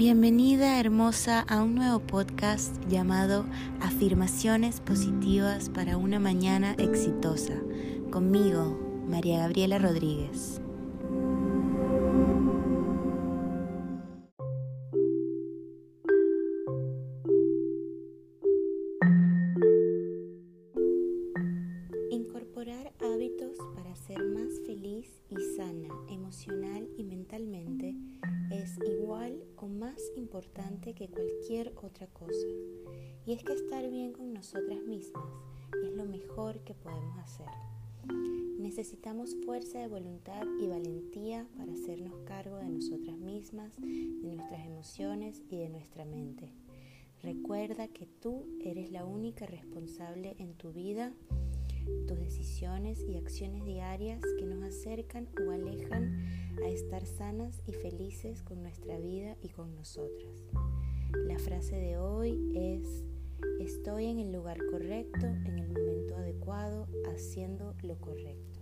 Bienvenida hermosa a un nuevo podcast llamado Afirmaciones Positivas para una Mañana Exitosa, conmigo, María Gabriela Rodríguez. Incorporar hábitos emocional y mentalmente es igual o más importante que cualquier otra cosa. Y es que estar bien con nosotras mismas es lo mejor que podemos hacer. Necesitamos fuerza de voluntad y valentía para hacernos cargo de nosotras mismas, de nuestras emociones y de nuestra mente. Recuerda que tú eres la única responsable en tu vida tus decisiones y acciones diarias que nos acercan o alejan estar sanas y felices con nuestra vida y con nosotras. La frase de hoy es, estoy en el lugar correcto, en el momento adecuado, haciendo lo correcto.